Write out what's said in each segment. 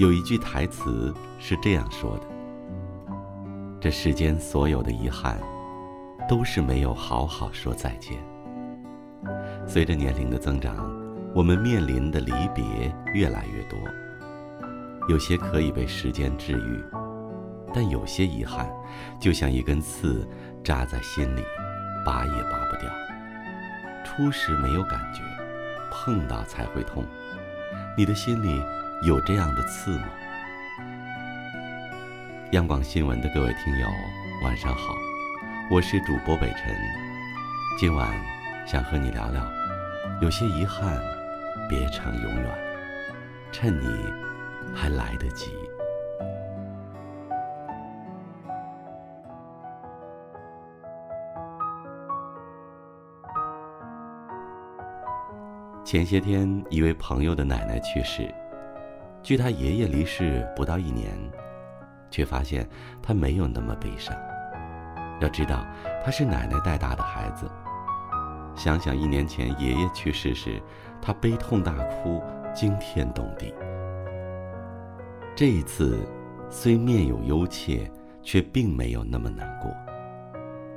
有一句台词是这样说的：“这世间所有的遗憾，都是没有好好说再见。”随着年龄的增长，我们面临的离别越来越多，有些可以被时间治愈，但有些遗憾，就像一根刺扎在心里，拔也拔不掉。初时没有感觉，碰到才会痛。你的心里有这样的刺吗？央广新闻的各位听友，晚上好，我是主播北辰，今晚想和你聊聊，有些遗憾，别成永远，趁你还来得及。前些天，一位朋友的奶奶去世。距他爷爷离世不到一年，却发现他没有那么悲伤。要知道，他是奶奶带大的孩子。想想一年前爷爷去世时，他悲痛大哭，惊天动地。这一次，虽面有忧切，却并没有那么难过。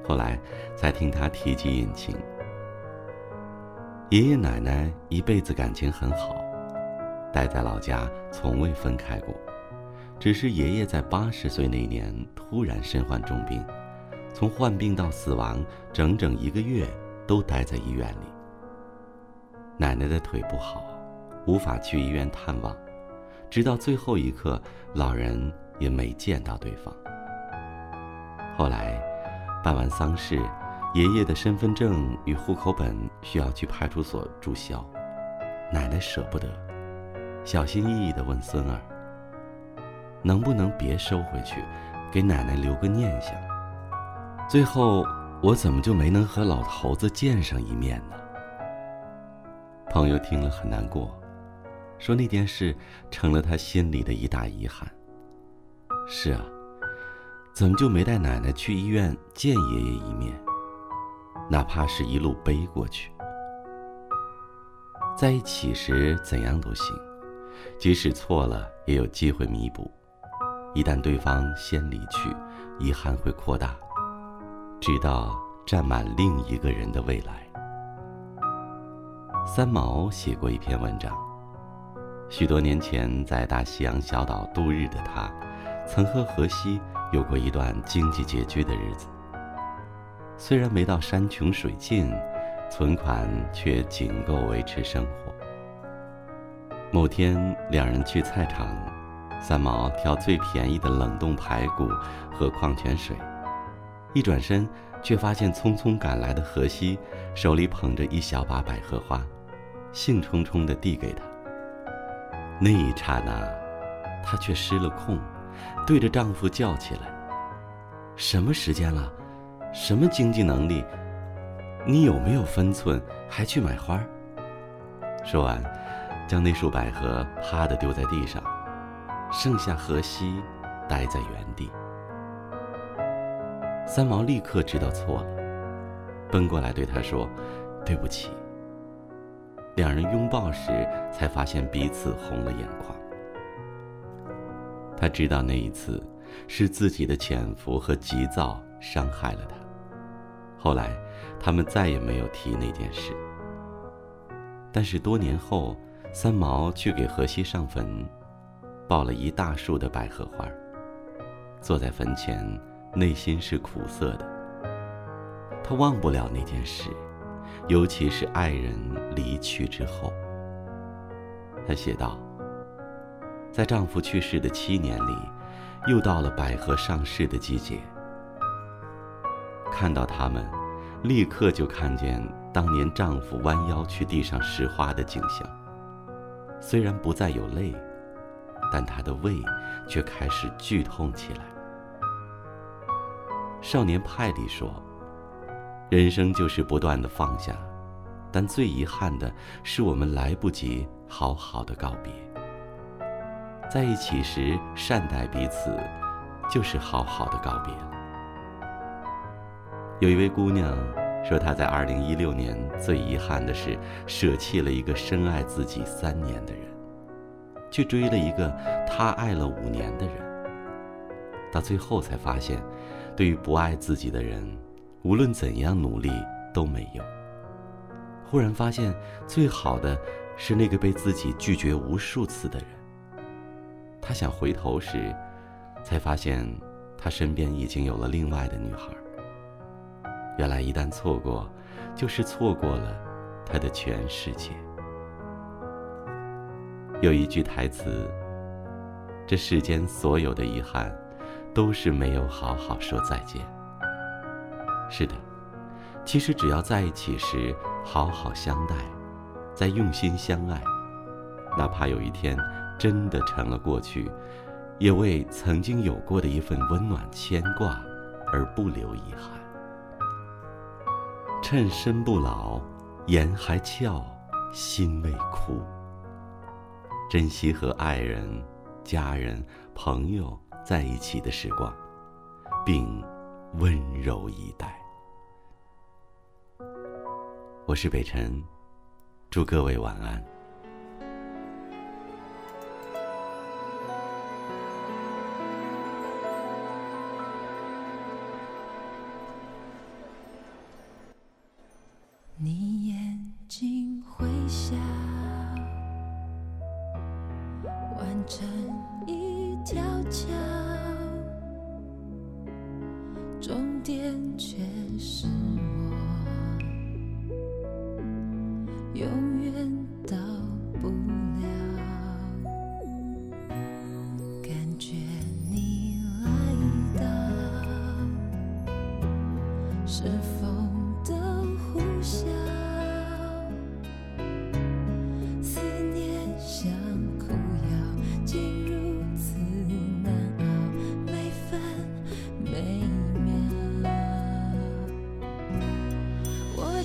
后来才听他提及隐情。爷爷奶奶一辈子感情很好，待在老家从未分开过。只是爷爷在八十岁那年突然身患重病，从患病到死亡整整一个月都待在医院里。奶奶的腿不好，无法去医院探望，直到最后一刻，老人也没见到对方。后来，办完丧事。爷爷的身份证与户口本需要去派出所注销，奶奶舍不得，小心翼翼地问孙儿：“能不能别收回去，给奶奶留个念想？”最后，我怎么就没能和老头子见上一面呢？朋友听了很难过，说那件事成了他心里的一大遗憾。是啊，怎么就没带奶奶去医院见爷爷一面？哪怕是一路背过去，在一起时怎样都行，即使错了也有机会弥补。一旦对方先离去，遗憾会扩大，直到占满另一个人的未来。三毛写过一篇文章，许多年前在大西洋小岛度日的他，曾和荷西有过一段经济拮据的日子。虽然没到山穷水尽，存款却仅够维持生活。某天，两人去菜场，三毛挑最便宜的冷冻排骨和矿泉水，一转身却发现匆匆赶来的荷西手里捧着一小把百合花，兴冲冲地递给他。那一刹那，她却失了控，对着丈夫叫起来：“什么时间了？”什么经济能力？你有没有分寸？还去买花？说完，将那束百合啪的丢在地上，剩下荷西呆在原地。三毛立刻知道错了，奔过来对他说：“对不起。”两人拥抱时，才发现彼此红了眼眶。他知道那一次是自己的潜伏和急躁伤害了他。后来，他们再也没有提那件事。但是多年后，三毛去给荷西上坟，抱了一大束的百合花。坐在坟前，内心是苦涩的。他忘不了那件事，尤其是爱人离去之后。他写道：“在丈夫去世的七年里，又到了百合上市的季节。”看到他们，立刻就看见当年丈夫弯腰去地上拾花的景象。虽然不再有泪，但她的胃却开始剧痛起来。少年派里说：“人生就是不断的放下，但最遗憾的是我们来不及好好的告别。在一起时善待彼此，就是好好的告别了。”有一位姑娘说，他在2016年最遗憾的是舍弃了一个深爱自己三年的人。去追了一个他爱了五年的人。到最后才发现，对于不爱自己的人，无论怎样努力都没用。忽然发现，最好的是那个被自己拒绝无数次的人。他想回头时，才发现他身边已经有了另外的女孩。原来，一旦错过，就是错过了他的全世界。有一句台词：“这世间所有的遗憾。”都是没有好好说再见。是的，其实只要在一起时好好相待，再用心相爱，哪怕有一天真的成了过去，也为曾经有过的一份温暖牵挂而不留遗憾。趁身不老，颜还俏，心未枯。珍惜和爱人、家人、朋友。在一起的时光，并温柔以待。我是北辰，祝各位晚安。条桥。终点却是我，永远到不了。感觉你来到，是否